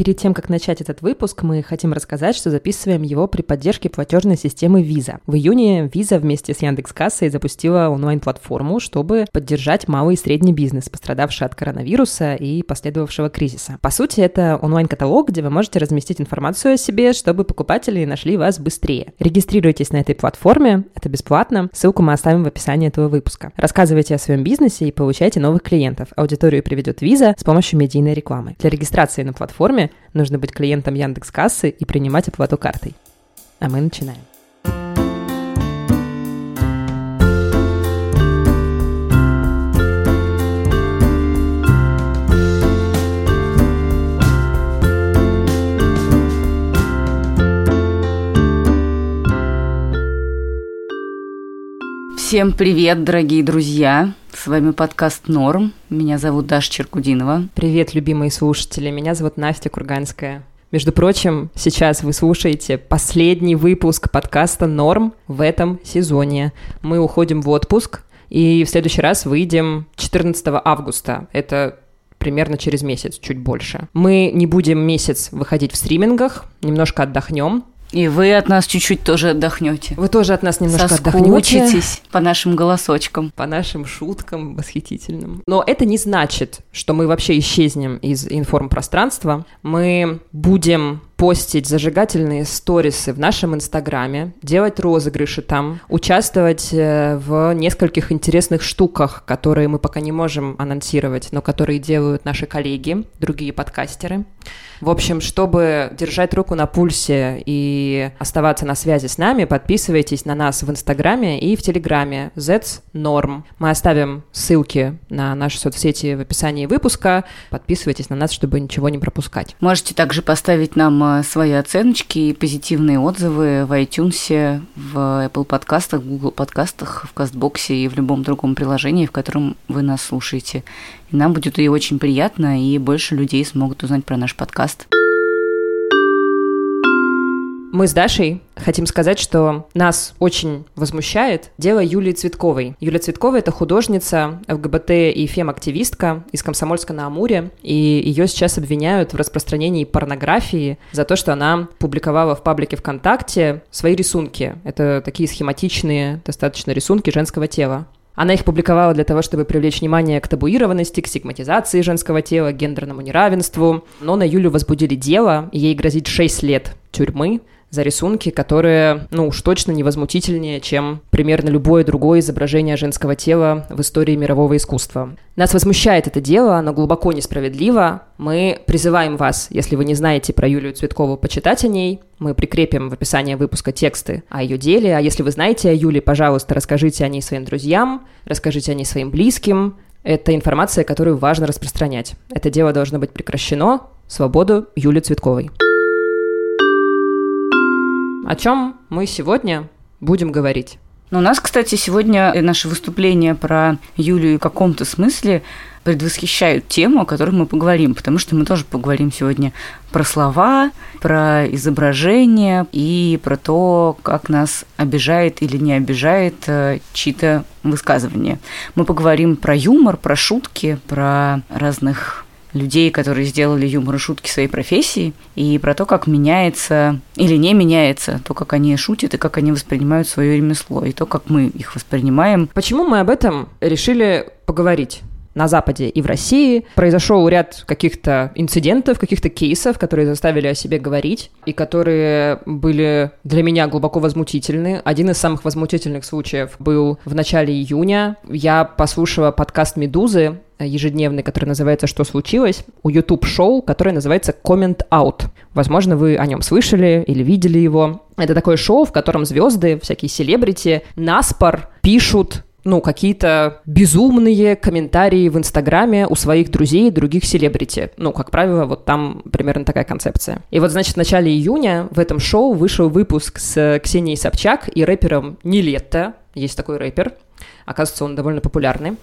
Перед тем, как начать этот выпуск, мы хотим рассказать, что записываем его при поддержке платежной системы Visa. В июне Visa вместе с Яндекс.Кассой запустила онлайн-платформу, чтобы поддержать малый и средний бизнес, пострадавший от коронавируса и последовавшего кризиса. По сути, это онлайн-каталог, где вы можете разместить информацию о себе, чтобы покупатели нашли вас быстрее. Регистрируйтесь на этой платформе, это бесплатно. Ссылку мы оставим в описании этого выпуска. Рассказывайте о своем бизнесе и получайте новых клиентов. Аудиторию приведет Visa с помощью медийной рекламы. Для регистрации на платформе нужно быть клиентом Яндекс Кассы и принимать оплату картой. А мы начинаем. Всем привет, дорогие друзья! С вами подкаст «Норм». Меня зовут Даша Черкудинова. Привет, любимые слушатели. Меня зовут Настя Курганская. Между прочим, сейчас вы слушаете последний выпуск подкаста «Норм» в этом сезоне. Мы уходим в отпуск, и в следующий раз выйдем 14 августа. Это примерно через месяц, чуть больше. Мы не будем месяц выходить в стримингах, немножко отдохнем, и вы от нас чуть-чуть тоже отдохнете. Вы тоже от нас немножко отдохнете. по нашим голосочкам. По нашим шуткам восхитительным. Но это не значит, что мы вообще исчезнем из информпространства. Мы будем постить зажигательные сторисы в нашем инстаграме, делать розыгрыши там, участвовать э, в нескольких интересных штуках, которые мы пока не можем анонсировать, но которые делают наши коллеги, другие подкастеры. В общем, чтобы держать руку на пульсе и оставаться на связи с нами, подписывайтесь на нас в Инстаграме и в Телеграме Zets Norm. Мы оставим ссылки на наши соцсети в описании выпуска. Подписывайтесь на нас, чтобы ничего не пропускать. Можете также поставить нам свои оценочки и позитивные отзывы в iTunes, в Apple подкастах, Google подкастах, в Кастбоксе и в любом другом приложении, в котором вы нас слушаете. И нам будет и очень приятно, и больше людей смогут узнать про наш подкаст. Мы с Дашей хотим сказать, что нас очень возмущает дело Юлии Цветковой. Юлия Цветкова — это художница, ЛГБТ и фем-активистка из Комсомольска на Амуре, и ее сейчас обвиняют в распространении порнографии за то, что она публиковала в паблике ВКонтакте свои рисунки. Это такие схематичные достаточно рисунки женского тела. Она их публиковала для того, чтобы привлечь внимание к табуированности, к стигматизации женского тела, к гендерному неравенству. Но на Юлю возбудили дело, и ей грозит 6 лет тюрьмы за рисунки, которые, ну уж точно невозмутительнее, чем примерно любое другое изображение женского тела в истории мирового искусства. Нас возмущает это дело, оно глубоко несправедливо. Мы призываем вас, если вы не знаете про Юлию Цветкову, почитать о ней. Мы прикрепим в описании выпуска тексты о ее деле. А если вы знаете о Юле, пожалуйста, расскажите о ней своим друзьям, расскажите о ней своим близким. Это информация, которую важно распространять. Это дело должно быть прекращено. Свободу Юлии Цветковой. О чем мы сегодня будем говорить? Но ну, у нас, кстати, сегодня наше выступление про Юлию в каком-то смысле предвосхищают тему, о которой мы поговорим, потому что мы тоже поговорим сегодня про слова, про изображение и про то, как нас обижает или не обижает э, чьи-то высказывания. Мы поговорим про юмор, про шутки, про разных людей, которые сделали юмор и шутки своей профессии, и про то, как меняется или не меняется то, как они шутят и как они воспринимают свое ремесло, и то, как мы их воспринимаем. Почему мы об этом решили поговорить? На Западе и в России. Произошел ряд каких-то инцидентов, каких-то кейсов, которые заставили о себе говорить и которые были для меня глубоко возмутительны. Один из самых возмутительных случаев был в начале июня. Я послушала подкаст «Медузы», ежедневный, который называется «Что случилось?», у YouTube-шоу, которое называется «Comment Out». Возможно, вы о нем слышали или видели его. Это такое шоу, в котором звезды, всякие селебрити, наспор пишут ну, какие-то безумные комментарии в Инстаграме у своих друзей и других селебрити. Ну, как правило, вот там примерно такая концепция. И вот, значит, в начале июня в этом шоу вышел выпуск с Ксенией Собчак и рэпером Нилетто. Есть такой рэпер. Оказывается, он довольно популярный.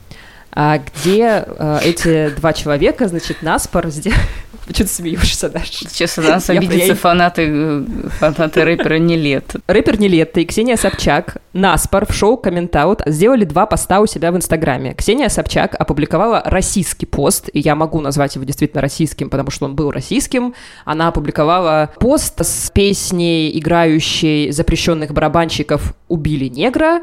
А где э, эти два человека, значит, наспор сделали Почему ты смеешься, Даша? Сейчас у нас обидятся фанаты, фанаты рэпера не лет. Рэпер не лет и Ксения Собчак наспор в шоу «Комментаут» сделали два поста у себя в Инстаграме. Ксения Собчак опубликовала российский пост, и я могу назвать его действительно российским, потому что он был российским. Она опубликовала пост с песней, играющей запрещенных барабанщиков «Убили негра»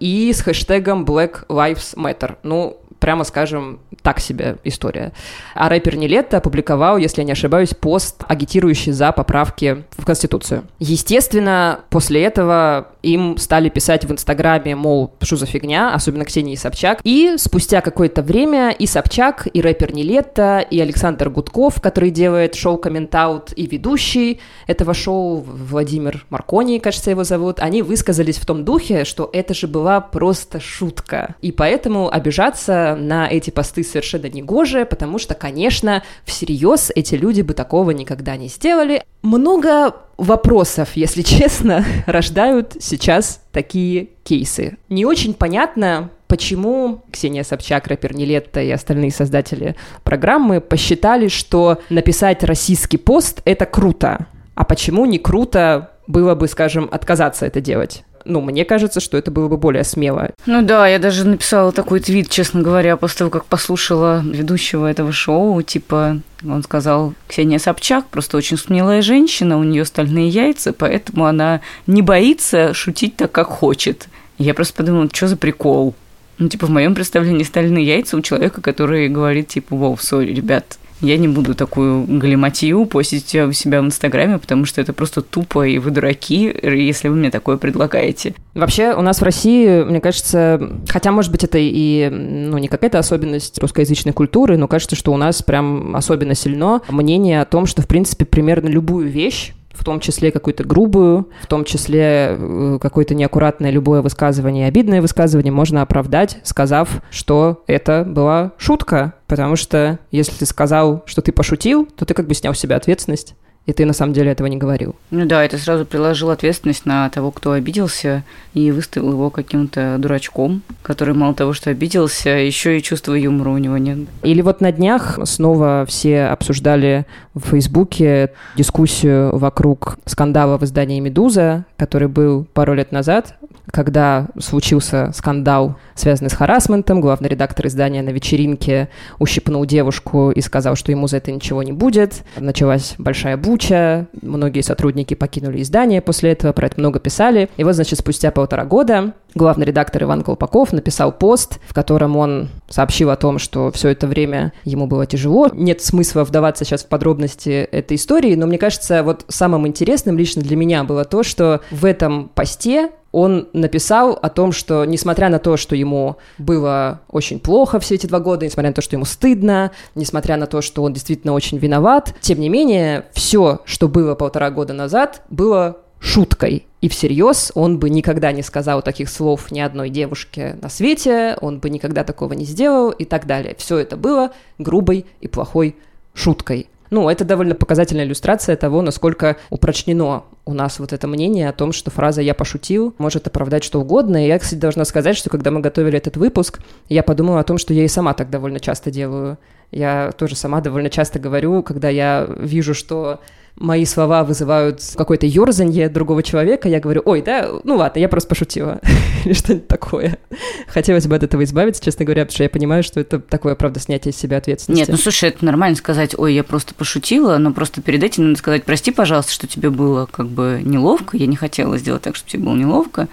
и с хэштегом «Black Lives Matter». Ну, прямо скажем, так себе история. А рэпер Нелетто опубликовал, если я не ошибаюсь, пост, агитирующий за поправки в Конституцию. Естественно, после этого им стали писать в Инстаграме, мол, что за фигня, особенно Ксении Собчак. И спустя какое-то время и Собчак, и рэпер Нелетто, и Александр Гудков, который делает шоу «Комментаут», и ведущий этого шоу, Владимир Маркони, кажется, его зовут, они высказались в том духе, что это же была просто шутка. И поэтому обижаться на эти посты совершенно негоже, потому что, конечно, всерьез эти люди бы такого никогда не сделали. Много вопросов, если честно, рождают сейчас такие кейсы. Не очень понятно, почему Ксения Собчак, рэпер Нелетто и остальные создатели программы посчитали, что написать российский пост — это круто. А почему не круто было бы, скажем, отказаться это делать? Ну, мне кажется, что это было бы более смело. Ну да, я даже написала такой твит, честно говоря, после того, как послушала ведущего этого шоу, типа, он сказал, Ксения Собчак просто очень смелая женщина, у нее стальные яйца, поэтому она не боится шутить так, как хочет. Я просто подумала, что за прикол? Ну, типа, в моем представлении стальные яйца у человека, который говорит, типа, вау, сори, ребят, я не буду такую галиматью постить у себя в Инстаграме, потому что это просто тупо, и вы дураки, если вы мне такое предлагаете. Вообще, у нас в России, мне кажется, хотя, может быть, это и ну, не какая-то особенность русскоязычной культуры, но кажется, что у нас прям особенно сильно мнение о том, что, в принципе, примерно любую вещь в том числе какую-то грубую, в том числе э, какое-то неаккуратное любое высказывание, обидное высказывание можно оправдать, сказав, что это была шутка. Потому что если ты сказал, что ты пошутил, то ты как бы снял с себя ответственность и ты на самом деле этого не говорил. Ну да, это сразу приложил ответственность на того, кто обиделся, и выставил его каким-то дурачком, который мало того, что обиделся, еще и чувства юмора у него нет. Или вот на днях снова все обсуждали в Фейсбуке дискуссию вокруг скандала в издании «Медуза», который был пару лет назад, когда случился скандал, связанный с харасментом, главный редактор издания на вечеринке ущипнул девушку и сказал, что ему за это ничего не будет. Началась большая буча, многие сотрудники покинули издание после этого, про это много писали. И вот, значит, спустя полтора года главный редактор Иван Колпаков написал пост, в котором он сообщил о том, что все это время ему было тяжело. Нет смысла вдаваться сейчас в подробности этой истории, но мне кажется, вот самым интересным лично для меня было то, что в этом посте он написал о том, что несмотря на то, что ему было очень плохо все эти два года, несмотря на то, что ему стыдно, несмотря на то, что он действительно очень виноват, тем не менее, все, что было полтора года назад, было шуткой. И всерьез он бы никогда не сказал таких слов ни одной девушке на свете, он бы никогда такого не сделал и так далее. Все это было грубой и плохой шуткой. Ну, это довольно показательная иллюстрация того, насколько упрочнено у нас вот это мнение о том, что фраза «я пошутил» может оправдать что угодно. И я, кстати, должна сказать, что когда мы готовили этот выпуск, я подумала о том, что я и сама так довольно часто делаю. Я тоже сама довольно часто говорю, когда я вижу, что мои слова вызывают какое-то ерзанье другого человека, я говорю, ой, да, ну ладно, я просто пошутила. Или что-нибудь такое. Хотелось бы от этого избавиться, честно говоря, потому что я понимаю, что это такое, правда, снятие с себя ответственности. Нет, ну слушай, это нормально сказать, ой, я просто пошутила, но просто перед этим надо сказать, прости, пожалуйста, что тебе было как бы неловко, я не хотела сделать так, чтобы тебе было неловко.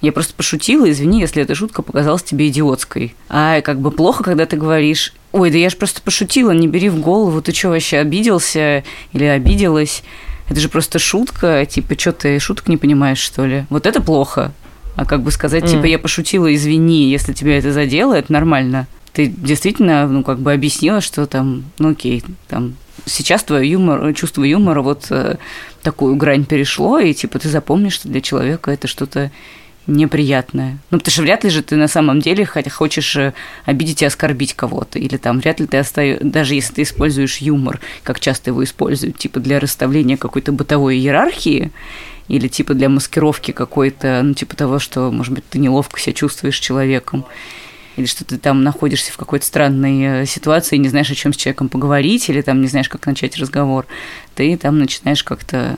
Я просто пошутила, извини, если эта шутка показалась тебе идиотской. А как бы плохо, когда ты говоришь, ой, да я же просто пошутила, не бери в голову, ты что, вообще обиделся или обиделась? Это же просто шутка, типа, что ты шуток не понимаешь, что ли? Вот это плохо. А как бы сказать, mm. типа, я пошутила, извини, если тебя это задело, это нормально. Ты действительно, ну, как бы объяснила, что там, ну, окей, там, сейчас твое юмор, чувство юмора вот э, такую грань перешло, и, типа, ты запомнишь, что для человека это что-то неприятное. Ну, потому что вряд ли же ты на самом деле хотя хочешь э, обидеть и оскорбить кого-то. Или там вряд ли ты остаешь, даже если ты используешь юмор, как часто его используют, типа для расставления какой-то бытовой иерархии, или типа для маскировки какой-то, ну, типа того, что, может быть, ты неловко себя чувствуешь человеком. или что ты там находишься в какой-то странной э, ситуации не знаешь, о чем с человеком поговорить, или там не знаешь, как начать разговор, ты там начинаешь как-то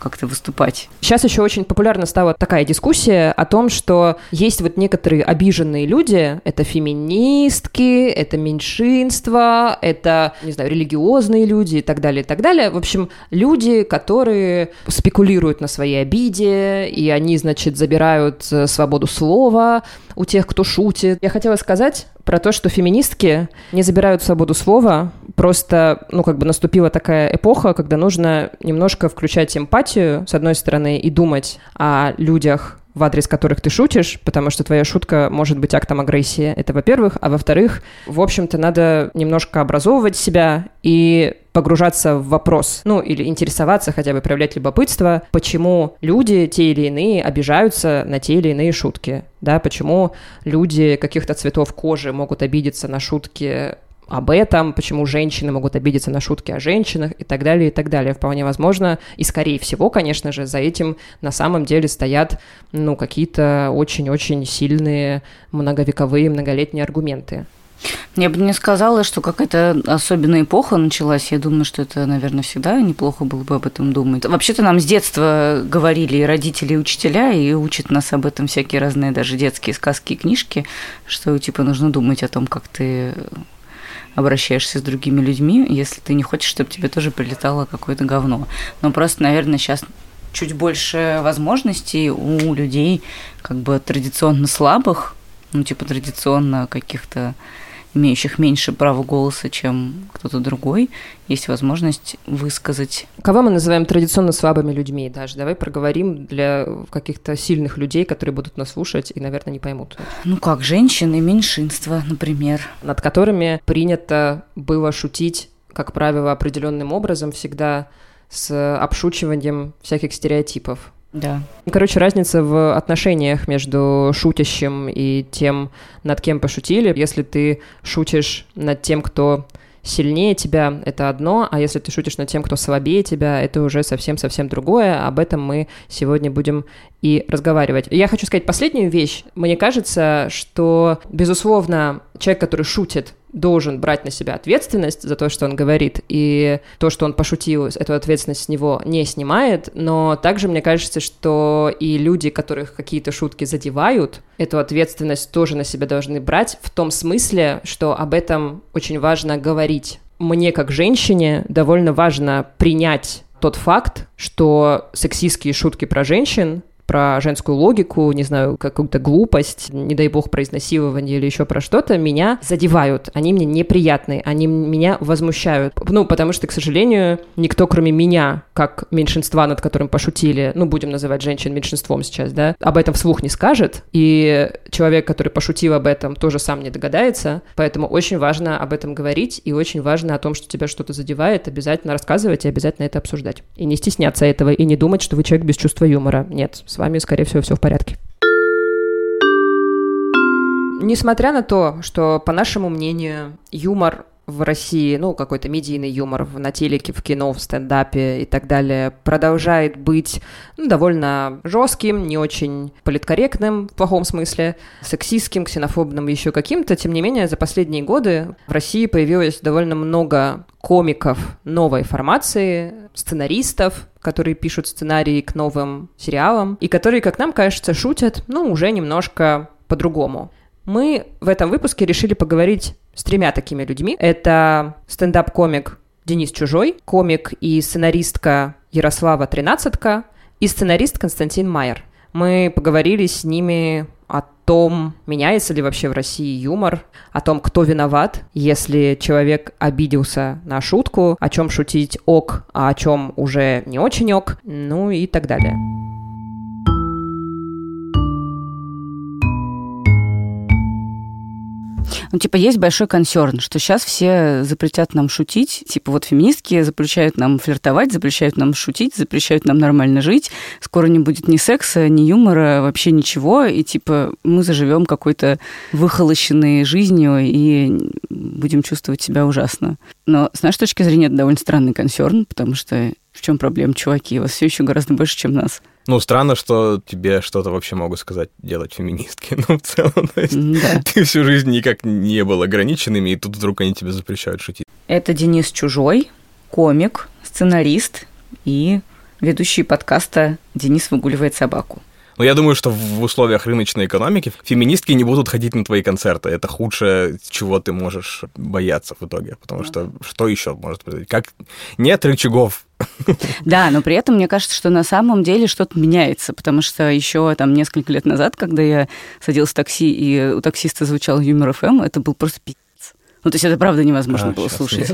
как-то выступать. Сейчас еще очень популярна стала такая дискуссия о том, что есть вот некоторые обиженные люди, это феминистки, это меньшинство, это, не знаю, религиозные люди и так далее, и так далее. В общем, люди, которые спекулируют на своей обиде, и они, значит, забирают э, свободу слова у тех, кто шутит. Я хотела сказать про то, что феминистки не забирают свободу слова, просто, ну, как бы наступила такая эпоха, когда нужно немножко включать эмпатию, с одной стороны, и думать о людях, в адрес которых ты шутишь, потому что твоя шутка может быть актом агрессии. Это во-первых. А во-вторых, в общем-то, надо немножко образовывать себя и погружаться в вопрос, ну, или интересоваться, хотя бы проявлять любопытство, почему люди, те или иные, обижаются на те или иные шутки, да, почему люди каких-то цветов кожи могут обидеться на шутки об этом, почему женщины могут обидеться на шутки о женщинах и так далее, и так далее. Вполне возможно, и скорее всего, конечно же, за этим на самом деле стоят, ну, какие-то очень-очень сильные многовековые, многолетние аргументы. Я бы не сказала, что какая-то особенная эпоха началась. Я думаю, что это, наверное, всегда неплохо было бы об этом думать. Вообще-то нам с детства говорили и родители, и учителя, и учат нас об этом всякие разные даже детские сказки и книжки, что типа нужно думать о том, как ты обращаешься с другими людьми, если ты не хочешь, чтобы тебе тоже прилетало какое-то говно. Но просто, наверное, сейчас чуть больше возможностей у людей как бы традиционно слабых, ну, типа традиционно каких-то имеющих меньше права голоса, чем кто-то другой, есть возможность высказать. Кого мы называем традиционно слабыми людьми даже? Давай проговорим для каких-то сильных людей, которые будут нас слушать и, наверное, не поймут. Ну как, женщины, меньшинства, например. Над которыми принято было шутить, как правило, определенным образом всегда с обшучиванием всяких стереотипов. Да. Короче, разница в отношениях между шутящим и тем, над кем пошутили. Если ты шутишь над тем, кто сильнее тебя, это одно, а если ты шутишь над тем, кто слабее тебя, это уже совсем-совсем другое. Об этом мы сегодня будем и разговаривать. Я хочу сказать последнюю вещь. Мне кажется, что, безусловно, человек, который шутит, должен брать на себя ответственность за то, что он говорит, и то, что он пошутил, эту ответственность с него не снимает, но также мне кажется, что и люди, которых какие-то шутки задевают, эту ответственность тоже на себя должны брать в том смысле, что об этом очень важно говорить. Мне, как женщине, довольно важно принять тот факт, что сексистские шутки про женщин про женскую логику, не знаю, какую-то глупость, не дай бог про изнасилование или еще про что-то, меня задевают. Они мне неприятны, они меня возмущают. Ну, потому что, к сожалению, никто, кроме меня, как меньшинства, над которым пошутили, ну, будем называть женщин меньшинством сейчас, да, об этом вслух не скажет. И человек, который пошутил об этом, тоже сам не догадается. Поэтому очень важно об этом говорить, и очень важно о том, что тебя что-то задевает, обязательно рассказывать и обязательно это обсуждать. И не стесняться этого, и не думать, что вы человек без чувства юмора. Нет, с вами, скорее всего, все в порядке. Несмотря на то, что, по нашему мнению, юмор в России, ну, какой-то медийный юмор на телеке, в кино, в стендапе и так далее, продолжает быть ну, довольно жестким, не очень политкорректным в плохом смысле, сексистским, ксенофобным, еще каким-то. Тем не менее, за последние годы в России появилось довольно много комиков новой формации, сценаристов, которые пишут сценарии к новым сериалам, и которые, как нам кажется, шутят, ну, уже немножко по-другому. Мы в этом выпуске решили поговорить с тремя такими людьми. Это стендап-комик Денис Чужой, комик и сценаристка Ярослава Тринадцатка и сценарист Константин Майер. Мы поговорили с ними о том, меняется ли вообще в России юмор, о том, кто виноват, если человек обиделся на шутку, о чем шутить ок, а о чем уже не очень ок, ну и так далее. Ну, типа, есть большой консерн, что сейчас все запретят нам шутить. Типа, вот феминистки запрещают нам флиртовать, запрещают нам шутить, запрещают нам нормально жить. Скоро не будет ни секса, ни юмора, вообще ничего. И, типа, мы заживем какой-то выхолощенной жизнью и будем чувствовать себя ужасно. Но с нашей точки зрения это довольно странный консерн, потому что в чем проблема, чуваки? Вас все еще гораздо больше, чем нас. Ну, странно, что тебе что-то вообще могут сказать делать феминистки. Ну, в целом, то есть, Да. ты всю жизнь никак не был ограниченными, и тут вдруг они тебе запрещают шутить. Это Денис Чужой, комик, сценарист и ведущий подкаста «Денис выгуливает собаку». Но я думаю, что в условиях рыночной экономики феминистки не будут ходить на твои концерты. Это худшее, чего ты можешь бояться в итоге. Потому что что еще может произойти? Как нет рычагов Да, но при этом мне кажется, что на самом деле что-то меняется, потому что еще там несколько лет назад, когда я садилась в такси, и у таксиста звучал юмор ФМ, это был просто пиздец. Ну, то есть это правда невозможно А, было слушать.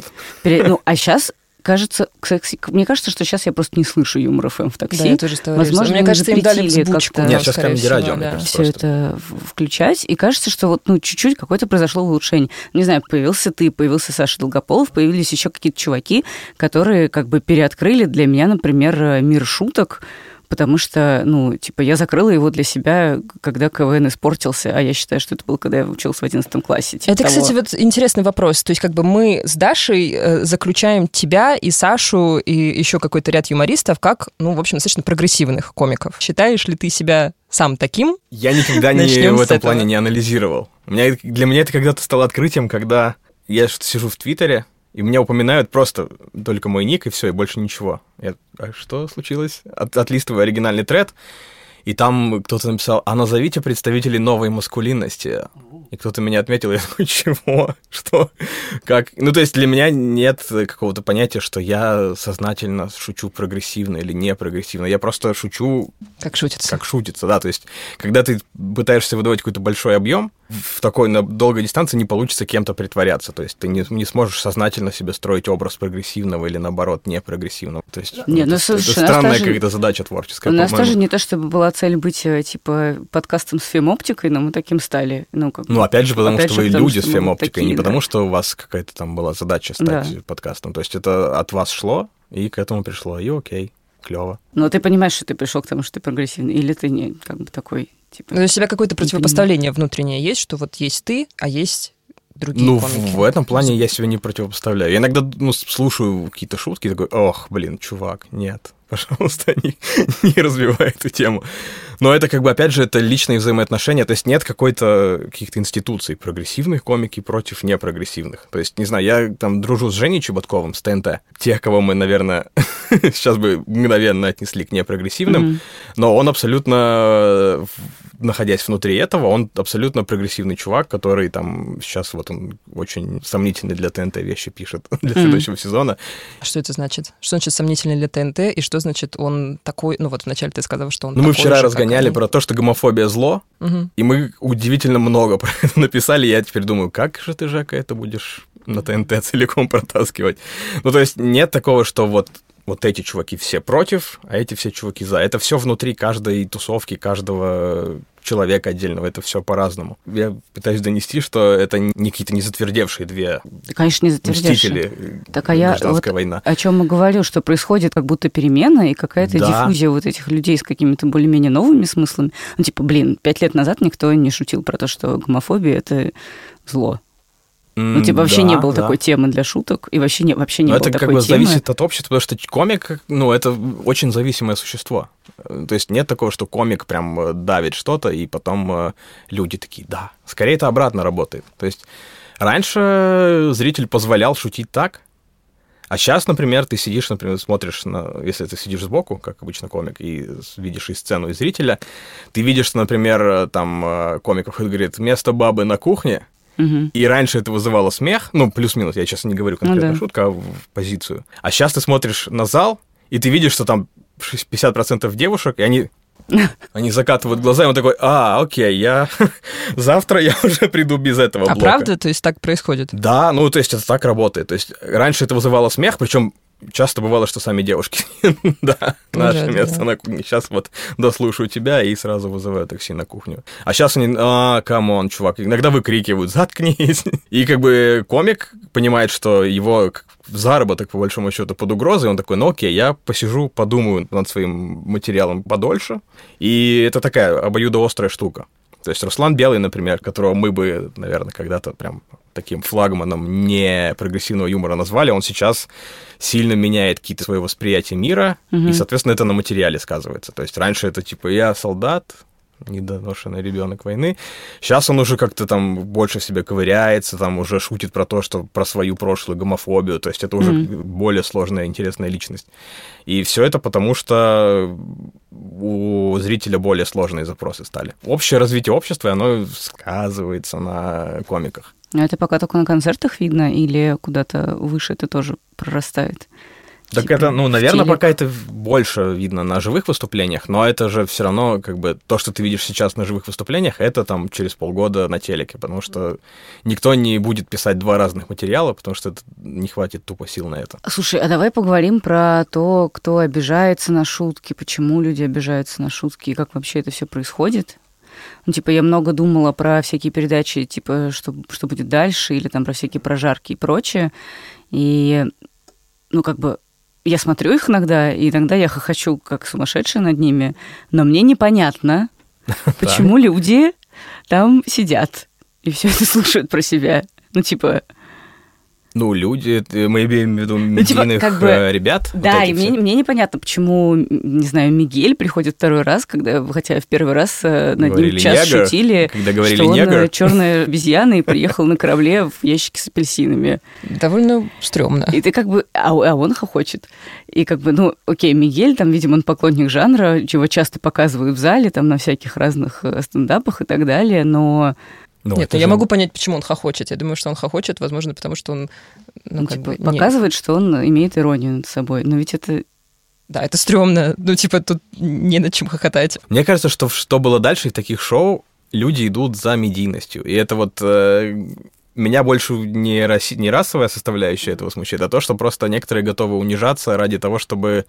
нет. Ну, а сейчас кажется, кстати, мне кажется, что сейчас я просто не слышу юмор ФМ в такси. Да, я тоже стала Возможно. Мне кажется, им дали взбучку. как-то- Нет, сейчас Radio, мне да. кажется. все просто. это включать. И кажется, что вот ну, чуть-чуть какое-то произошло улучшение. Не знаю, появился ты, появился Саша Долгополов, появились еще какие-то чуваки, которые как бы переоткрыли для меня, например, э, мир шуток, потому что, ну, типа, я закрыла его для себя, когда КВН испортился, а я считаю, что это было, когда я училась в 11 классе. типа Это, того. кстати, вот интересный вопрос. То есть, как бы мы с Дашей э, заключаем тебя и Сашу и еще какой-то ряд юмористов как, ну, в общем, достаточно прогрессивных комиков. Считаешь ли ты себя сам таким? Я никогда не в этом этого. плане не анализировал. У меня, для меня это когда-то стало открытием, когда я что-то сижу в Твиттере, и меня упоминают просто только мой ник, и все, и больше ничего. Я, а что случилось? От, отлистываю оригинальный тред, и там кто-то написал, а назовите представителей новой маскулинности. И кто-то меня отметил, я такой, чего? Что? Как? Ну, то есть для меня нет какого-то понятия, что я сознательно шучу прогрессивно или не прогрессивно. Я просто шучу Как шутится? как шутится, да, то есть, когда ты пытаешься выдавать какой-то большой объем, в такой на долгой дистанции не получится кем-то притворяться, то есть ты не, не сможешь сознательно себе строить образ прогрессивного или, наоборот, не прогрессивного. То есть Не, это, ну, слушай, это странная какая-то задача творческая, У нас тоже не то, чтобы была цель быть, э, типа, подкастом с фемоптикой, но мы таким стали. Ну, как. Ну, опять же, потому Опять что же, вы потому люди что с фемоптикой, такие, не да. потому что у вас какая-то там была задача стать Да. подкастом. То есть это от вас шло, и к этому пришло, и окей, клево. Но ты понимаешь, что ты пришел к тому, что ты прогрессивный, или ты не как бы такой, типа... Ну, у тебя какое-то противопоставление внутреннее есть, что вот есть ты, а есть другие Ну, комики. в, этом плане я себя не противопоставляю. Я иногда ну, слушаю какие-то шутки и такой, ох, блин, чувак, нет, пожалуйста, не, не развивай эту тему. Но это как бы, опять же, это личные взаимоотношения, то есть нет какой-то каких-то институций прогрессивных комики против непрогрессивных. То есть, не знаю, я там дружу с Женей Чеботковым, с ТНТ, тех, кого мы, наверное, сейчас бы мгновенно отнесли к непрогрессивным, Мгм. но он абсолютно, находясь внутри этого, он абсолютно прогрессивный чувак, который там сейчас вот он очень сомнительный для ТНТ вещи пишет для Мгм. следующего сезона. Что это значит? Что значит сомнительный для ТНТ, и что значит он такой... Ну, вот вначале ты сказала, что он Ну, мы вчера же, как разгоняли они. про то, что гомофобия зло, Мгм. и мы удивительно много про это написали. Я теперь думаю, как же ты, Жека, это будешь на ТНТ целиком протаскивать? Ну, то есть нет такого, что вот вот эти чуваки все против, а эти все чуваки за. Это все внутри каждой тусовки, каждого человека отдельного. Это все по-разному. Я пытаюсь донести, что это не какие-то не затвердевшие две конечно, не затвердишь. мстители. Так, а я Гражданская вот война. О чем мы говорил, что происходит как будто перемена и какая-то Да. диффузия вот этих людей с какими-то более-менее новыми смыслами. Ну, типа, блин, пять лет назад никто не шутил про то, что гомофобия это зло. Ну, типа, вообще не было такой темы для шуток, и вообще не, вообще не Но было это как такой бы темы. зависит от общества, потому что комик, ну, это очень зависимое существо. То есть нет такого, что комик прям э, давит что-то, и потом э, люди такие, да. Скорее это обратно работает. То есть раньше зритель позволял шутить так, а сейчас, например, ты сидишь, например, смотришь, на, если ты сидишь сбоку, как обычно комик, и видишь и сцену, и зрителя, ты видишь, например, э, там комик выходит и говорит, место бабы на кухне, И раньше это вызывало смех, ну, плюс-минус, я сейчас не говорю конкретно Ну да. шутка, а в позицию. А сейчас ты смотришь на зал, и ты видишь, что там 50% девушек, и они, они закатывают глаза, и он такой, а, окей, я завтра я уже приду без этого А блока. правда? То есть так происходит? Да, ну, то есть это так работает. То есть раньше это вызывало смех, причем часто бывало, что сами девушки, да, наше да, место да. на кухне. Сейчас вот дослушаю тебя и сразу вызываю такси на кухню. А сейчас они, а, come on, чувак, иногда выкрикивают, заткнись. И как бы комик понимает, что его заработок, по большому счету, под угрозой, он такой, ну окей, я посижу, подумаю над своим материалом подольше. И это такая обоюдоострая штука. То есть Руслан Белый, например, которого мы бы, наверное, когда-то прям таким флагманом не прогрессивного юмора назвали, он сейчас сильно меняет какие-то свое восприятие мира, Мгм. и, соответственно, это на материале сказывается. То есть раньше это типа я солдат, недоношенный ребенок войны. Сейчас он уже как-то там больше в себя ковыряется, там уже шутит про то, что про свою прошлую гомофобию. То есть это уже Мгм. более сложная, интересная личность. И все это потому, что у зрителя более сложные запросы стали. Общее развитие общества, оно сказывается на комиках. А это пока только на концертах видно или куда-то выше это тоже прорастает? Так Типа это, ну, наверное, телек? пока это больше видно на живых выступлениях, но это же все равно, как бы, то, что ты видишь сейчас на живых выступлениях, это там через полгода на телеке, потому что никто не будет писать два разных материала, потому что это не хватит тупо сил на это. Слушай, а давай поговорим про то, кто обижается на шутки, почему люди обижаются на шутки и как вообще это все происходит. Ну, типа, я много думала про всякие передачи, типа, что, что будет дальше, или там про всякие прожарки и прочее. И, ну, как бы, я смотрю их иногда, и иногда я хохочу как сумасшедшая над ними, но мне непонятно, почему люди там сидят и все это слушают про себя. Ну, типа, Ну, люди, э, мы имеем в виду типа, медийных как бы, э, ребят. вот Да, эти и мне, все. мне непонятно, почему, не знаю, Мигель приходит второй раз, когда, хотя в первый раз э, над Говорили ним час негр, шутили, когда говорили что он негр. черная обезьяна и приехал на корабле в ящике с апельсинами. Довольно стрёмно. И ты как бы, а, а он хохочет. И как бы, ну, окей, Мигель, там, видимо, он поклонник жанра, чего часто показывают в зале, там, на всяких разных э, стендапах и так далее, но Ну, Нет, это ну я же- могу понять, почему он хохочет. Я думаю, что он хохочет, возможно, потому что он... Ну, ну, как типа, бы, не- показывает, что он имеет иронию над собой. Но ведь это Да, это стрёмно. Ну, типа, тут не над чем хохотать. Мне кажется, что что было дальше в таких шоу, люди идут за медийностью. И это вот э, меня больше не, раси- не расовая составляющая этого смущает, а то, что просто некоторые готовы унижаться ради того, чтобы,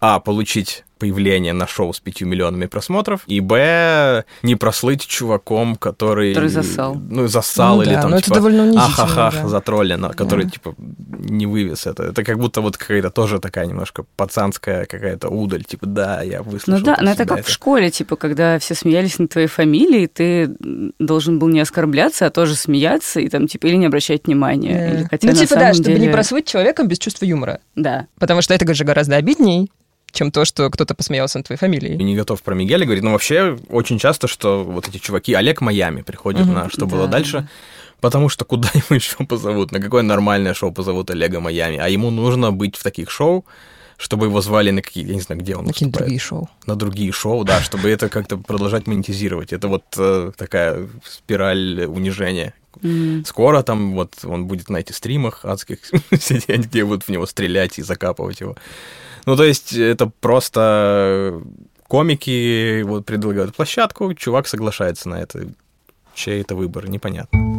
а, получить появление на шоу с пятью миллионами просмотров, и, б, не прослыть чуваком, который... Который засал. Ну, засал Ну или да, там, но это типа, довольно унизительно, ахахах, да. затроллено, который, Да. типа, не вывез это. Это как будто вот какая-то тоже такая немножко пацанская какая-то удаль, типа, да, я выслушал Ну да, но это себя как в школе, типа, когда все смеялись над твоей фамилией, ты должен был не оскорбляться, а тоже смеяться и там, типа, или не обращать внимания. Или, хотя ну, типа, да, самом чтобы не деле- просвыть человеком без чувства юмора. Да. Потому что это же гораздо обидней, чем то, что кто-то посмеялся над твоей И фамилией. не готов про Мигеля говорить, но вообще очень часто, что вот эти чуваки, Олег Майами приходят Мгм. на «Что было Да. дальше», потому что куда его еще позовут, на какое нормальное шоу позовут Олега Майами, а ему нужно быть в таких шоу, чтобы его звали на какие, я не знаю, где он На какие-то другие шоу. на другие шоу, да, чтобы это как-то продолжать монетизировать. Это вот э, такая спираль унижения. М. Скоро там вот он будет на этих стримах адских сидеть, где будут в него стрелять и закапывать его. Ну, то есть это просто комики вот предлагают площадку, чувак соглашается на это. Чей это выбор, непонятно.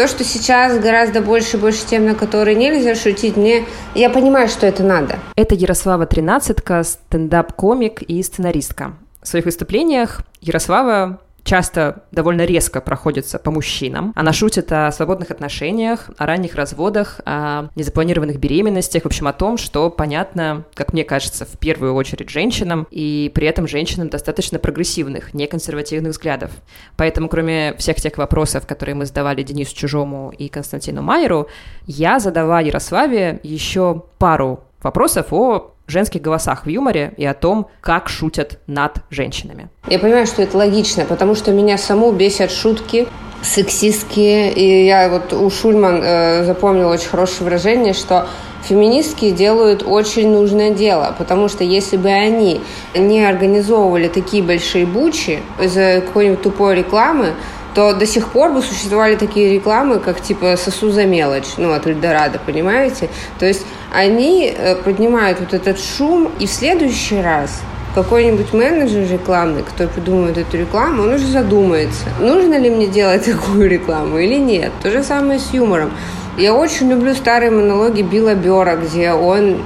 То, что сейчас гораздо больше и больше тем, на которые нельзя шутить, мне... Я понимаю, что это надо. Это Ярослава Тринадцатка, стендап-комик и сценаристка. В своих выступлениях Ярослава часто довольно резко проходится по мужчинам. Она шутит о свободных отношениях, о ранних разводах, о незапланированных беременностях, в общем, о том, что понятно, как мне кажется, в первую очередь женщинам, и при этом женщинам достаточно прогрессивных, неконсервативных взглядов. Поэтому, кроме всех тех вопросов, которые мы задавали Денису Чужому и Константину Майеру, я задала Ярославе еще пару вопросов о женских голосах в юморе и о том, как шутят над женщинами. Я понимаю, что это логично, потому что меня саму бесят шутки сексистские. И я вот у Шульман э, запомнила очень хорошее выражение, что феминистки делают очень нужное дело, потому что если бы они не организовывали такие большие бучи из-за какой-нибудь тупой рекламы, то до сих пор бы существовали такие рекламы, как типа «сосу за мелочь», ну, от Эльдорадо, понимаете? То есть они э, поднимают вот этот шум, и в следующий раз какой-нибудь менеджер рекламный, который придумывает эту рекламу, он уже задумается, нужно ли мне делать такую рекламу или нет. То же самое с юмором. Я очень люблю старые монологи Билла Бера, где он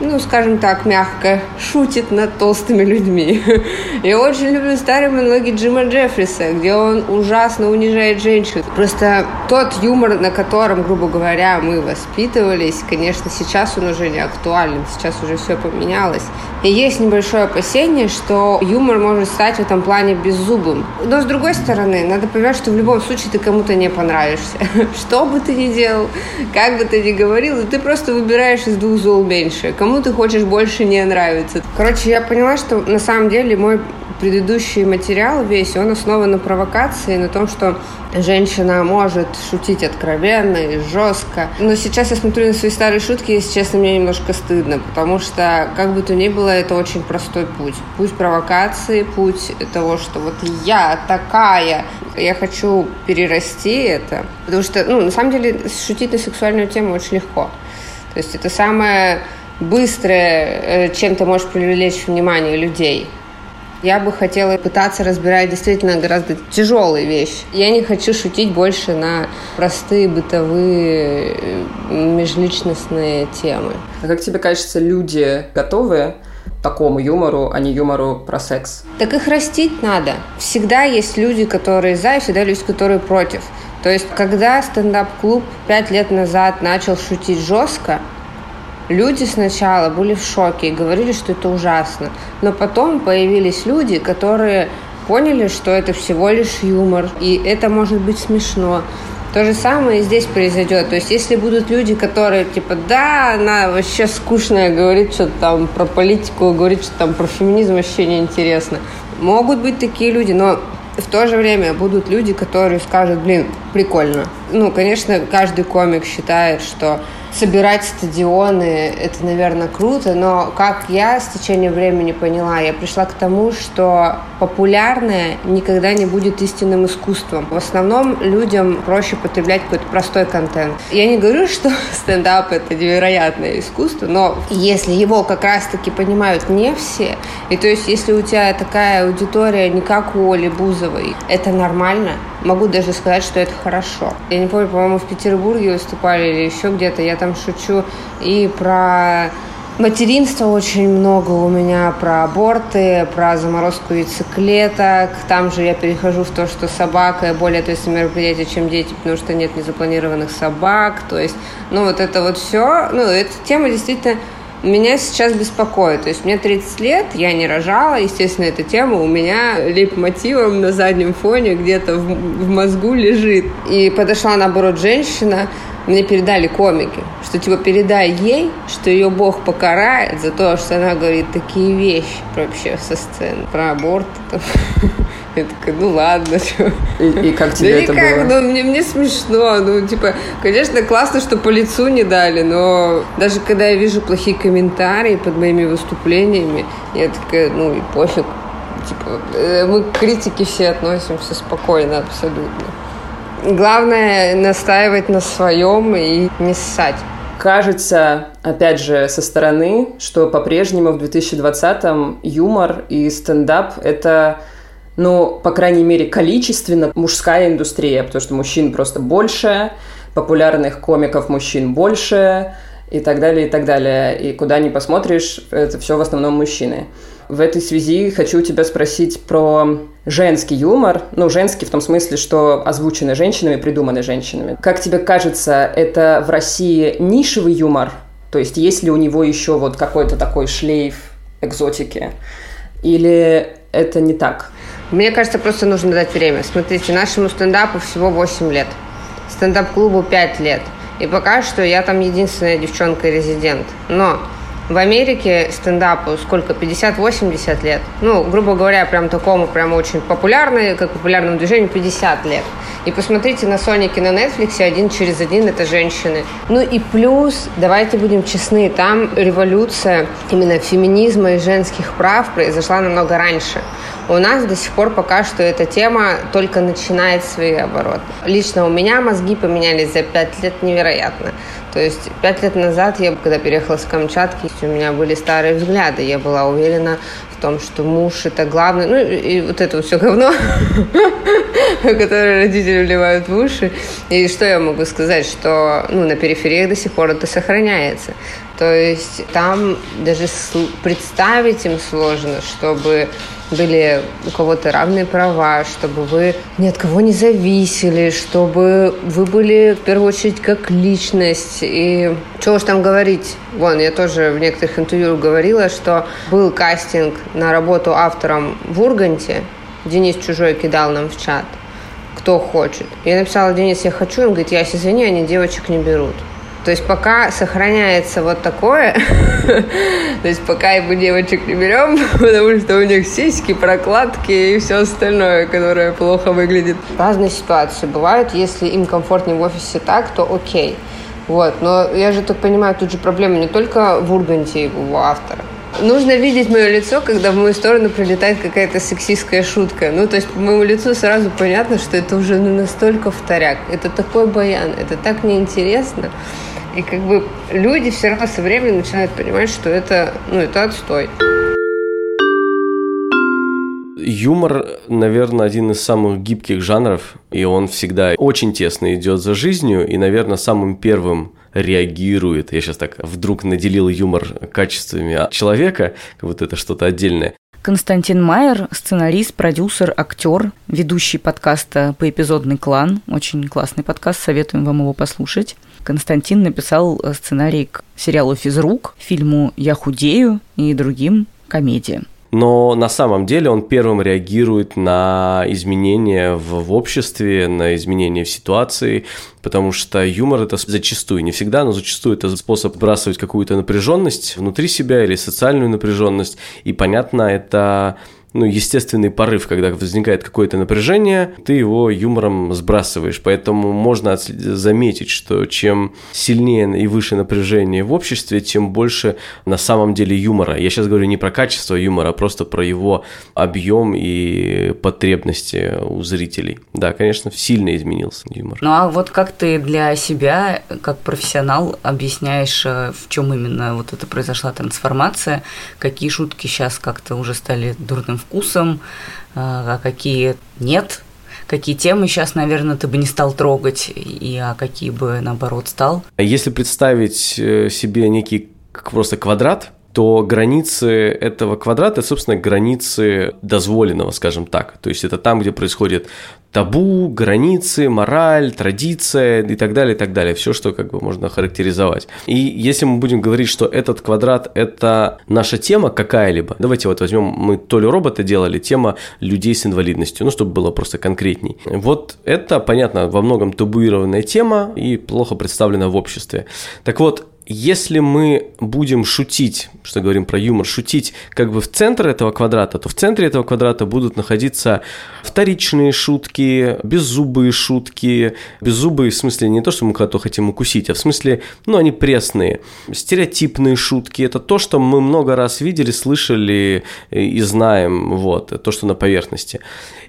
ну, скажем так, мягко, шутит над толстыми людьми. Я очень люблю старые монологи Джима Джеффриса, где он ужасно унижает женщин. Просто тот юмор, на котором, грубо говоря, мы воспитывались, конечно, сейчас он уже не актуален, сейчас уже все поменялось. И есть небольшое опасение, что юмор может стать в этом плане беззубым. Но, с другой стороны, надо понимать, что в любом случае ты кому-то не понравишься. Что бы ты ни делал, как бы ты ни говорил, ты просто выбираешь из двух зол меньше кому ты хочешь больше не нравится. Короче, я поняла, что на самом деле мой предыдущий материал весь, он основан на провокации, на том, что женщина может шутить откровенно и жестко. Но сейчас я смотрю на свои старые шутки, если честно, мне немножко стыдно, потому что, как бы то ни было, это очень простой путь. Путь провокации, путь того, что вот я такая, я хочу перерасти это. Потому что, ну, на самом деле, шутить на сексуальную тему очень легко. То есть это самое быстрое, э, чем ты можешь привлечь внимание людей. Я бы хотела пытаться разбирать действительно гораздо тяжелые вещи. Я не хочу шутить больше на простые бытовые э, межличностные темы. А как тебе кажется, люди готовы такому юмору, а не юмору про секс? Так их растить надо. Всегда есть люди, которые за, и всегда люди, которые против. То есть, когда стендап-клуб пять лет назад начал шутить жестко, Люди сначала были в шоке и говорили, что это ужасно. Но потом появились люди, которые поняли, что это всего лишь юмор, и это может быть смешно. То же самое и здесь произойдет. То есть, если будут люди, которые, типа, да, она вообще скучная, говорит что-то там про политику, говорит что там про феминизм, вообще неинтересно. Могут быть такие люди, но в то же время будут люди, которые скажут, блин, прикольно. Ну, конечно, каждый комик считает, что собирать стадионы, это, наверное, круто, но как я с течением времени поняла, я пришла к тому, что популярное никогда не будет истинным искусством. В основном людям проще потреблять какой-то простой контент. Я не говорю, что стендап — это невероятное искусство, но если его как раз-таки понимают не все, и то есть если у тебя такая аудитория не как у Оли Бузовой, это нормально, могу даже сказать, что это хорошо. Я не помню, по-моему, в Петербурге выступали или еще где-то, я там шучу и про Материнство очень много у меня про аборты, про заморозку яйцеклеток. Там же я перехожу в то, что собака более ответственное мероприятие, чем дети, потому что нет незапланированных собак. То есть, ну вот это вот все, ну эта тема действительно меня сейчас беспокоит. То есть мне 30 лет, я не рожала, естественно, эта тема у меня лейб-мотивом на заднем фоне где-то в, в мозгу лежит. И подошла, наоборот, женщина, мне передали комики, что типа передай ей, что ее Бог покарает за то, что она говорит такие вещи вообще со сцены про аборт. Я такая, ну ладно, что. И, и как тебе да это никак, было? Ну, мне, мне смешно. Ну, типа, конечно, классно, что по лицу не дали, но даже когда я вижу плохие комментарии под моими выступлениями, я такая, ну и пофиг. Типа, э, мы к критике все относимся спокойно, абсолютно. Главное настаивать на своем и не ссать. Кажется, опять же, со стороны, что по-прежнему в 2020-м юмор и стендап — это ну, по крайней мере, количественно мужская индустрия, потому что мужчин просто больше, популярных комиков мужчин больше, и так далее, и так далее. И куда ни посмотришь, это все в основном мужчины. В этой связи хочу тебя спросить про женский юмор, ну, женский в том смысле, что озвученный женщинами, придуманный женщинами. Как тебе кажется, это в России нишевый юмор? То есть есть ли у него еще вот какой-то такой шлейф экзотики? Или это не так? Мне кажется, просто нужно дать время. Смотрите, нашему стендапу всего 8 лет. Стендап-клубу 5 лет. И пока что я там единственная девчонка-резидент. Но в Америке стендапу сколько? 50-80 лет. Ну, грубо говоря, прям такому, прям очень популярный, как популярному движению, 50 лет. И посмотрите на Соники на Netflix, один через один это женщины. Ну и плюс, давайте будем честны, там революция именно феминизма и женских прав произошла намного раньше. У нас до сих пор пока что эта тема только начинает свои обороты. Лично у меня мозги поменялись за пять лет невероятно. То есть пять лет назад, я, когда переехала с Камчатки, у меня были старые взгляды. Я была уверена в том, что муж это главное. Ну и вот это все говно. которые родители вливают в уши. И что я могу сказать, что ну, на периферии до сих пор это сохраняется. То есть там даже представить им сложно, чтобы были у кого-то равные права, чтобы вы ни от кого не зависели, чтобы вы были в первую очередь как личность. И что уж там говорить. Вон, я тоже в некоторых интервью говорила, что был кастинг на работу автором в Урганте. Денис Чужой кидал нам в чат, кто хочет. Я написала, Денис, я хочу. Он говорит, я извини, они девочек не берут. То есть пока сохраняется вот такое, то есть пока его девочек не берем, потому что у них сиськи, прокладки и все остальное, которое плохо выглядит. Разные ситуации бывают, если им комфортнее в офисе так, то окей. Вот, но я же так понимаю, тут же проблема не только в Урганте его автора. Нужно видеть мое лицо, когда в мою сторону прилетает какая-то сексистская шутка. Ну, то есть по моему лицу сразу понятно, что это уже ну, настолько вторяк. Это такой баян, это так неинтересно. И как бы люди все равно со временем начинают понимать, что это, ну, это отстой. Юмор, наверное, один из самых гибких жанров, и он всегда очень тесно идет за жизнью, и, наверное, самым первым реагирует. Я сейчас так вдруг наделил юмор качествами человека, как будто это что-то отдельное. Константин Майер, сценарист, продюсер, актер, ведущий подкаста «Поэпизодный клан». Очень классный подкаст, советуем вам его послушать. Константин написал сценарий к сериалу «Физрук», фильму «Я худею» и другим комедиям. Но на самом деле он первым реагирует на изменения в, в обществе, на изменения в ситуации, потому что юмор это зачастую, не всегда, но зачастую это способ сбрасывать какую-то напряженность внутри себя или социальную напряженность, и понятно, это ну, естественный порыв, когда возникает какое-то напряжение, ты его юмором сбрасываешь. Поэтому можно заметить, что чем сильнее и выше напряжение в обществе, тем больше на самом деле юмора. Я сейчас говорю не про качество юмора, а просто про его объем и потребности у зрителей. Да, конечно, сильно изменился юмор. Ну а вот как ты для себя, как профессионал, объясняешь, э, в чем именно вот это произошла трансформация, какие шутки сейчас как-то уже стали дурным вкусом, а какие нет, какие темы сейчас, наверное, ты бы не стал трогать, и а какие бы, наоборот, стал? Если представить э, себе некий просто квадрат, то границы этого квадрата, собственно, границы дозволенного, скажем так. То есть это там, где происходит табу, границы, мораль, традиция и так далее, и так далее. Все, что как бы можно характеризовать. И если мы будем говорить, что этот квадрат – это наша тема какая-либо, давайте вот возьмем, мы то ли робота делали, тема людей с инвалидностью, ну, чтобы было просто конкретней. Вот это, понятно, во многом табуированная тема и плохо представлена в обществе. Так вот, если мы будем шутить, что говорим про юмор, шутить как бы в центр этого квадрата, то в центре этого квадрата будут находиться вторичные шутки, беззубые шутки. Беззубые в смысле не то, что мы кого-то хотим укусить, а в смысле, ну, они пресные. Стереотипные шутки – это то, что мы много раз видели, слышали и знаем, вот, то, что на поверхности.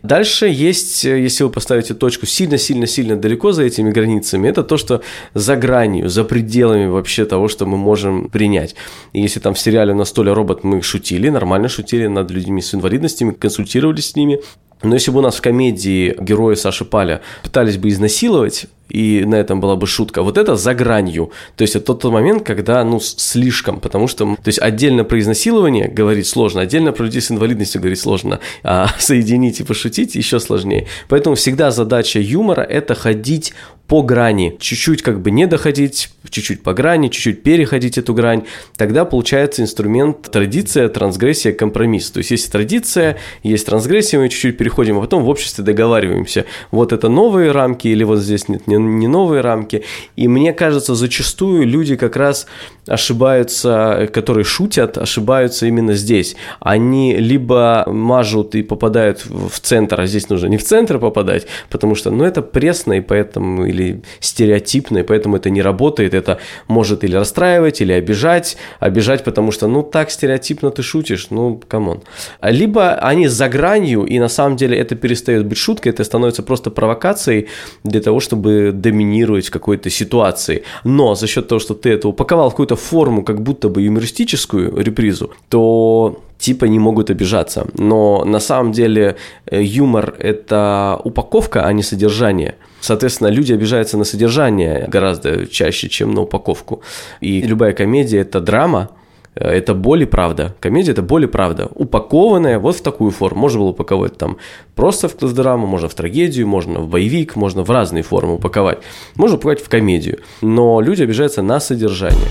Дальше есть, если вы поставите точку сильно-сильно-сильно далеко за этими границами, это то, что за гранью, за пределами вообще того, что мы можем принять. И если там в сериале «На столе робот» мы шутили, нормально шутили над людьми с инвалидностями, консультировались с ними, но если бы у нас в комедии герои Саши Паля пытались бы изнасиловать, и на этом была бы шутка. Вот это за гранью. То есть это тот момент, когда, ну, слишком, потому что, то есть отдельно про изнасилование говорить сложно, отдельно про людей с инвалидностью говорить сложно, а соединить и пошутить еще сложнее. Поэтому всегда задача юмора – это ходить по грани, чуть-чуть как бы не доходить, чуть-чуть по грани, чуть-чуть переходить эту грань, тогда получается инструмент традиция, трансгрессия, компромисс. То есть есть традиция, есть трансгрессия, мы чуть-чуть переходим, а потом в обществе договариваемся. Вот это новые рамки или вот здесь нет, не, не новые рамки. И мне кажется, зачастую люди как раз ошибаются, которые шутят, ошибаются именно здесь. Они либо мажут и попадают в центр, а здесь нужно не в центр попадать, потому что, ну, это пресно, и поэтому, или стереотипно, и поэтому это не работает, это может или расстраивать, или обижать, обижать, потому что, ну, так стереотипно ты шутишь, ну, come on. Либо они за гранью, и на самом деле это перестает быть шуткой, это становится просто провокацией для того, чтобы доминировать в какой-то ситуации. Но за счет того, что ты это упаковал в какую-то форму, как будто бы юмористическую репризу, то типа не могут обижаться. Но на самом деле э, юмор – это упаковка, а не содержание. Соответственно, люди обижаются на содержание гораздо чаще, чем на упаковку. И любая комедия – это драма, это боль и правда. Комедия – это боль и правда. Упакованная вот в такую форму. Можно было упаковать там просто в драму, можно в трагедию, можно в боевик, можно в разные формы упаковать. Можно упаковать в комедию. Но люди обижаются на содержание.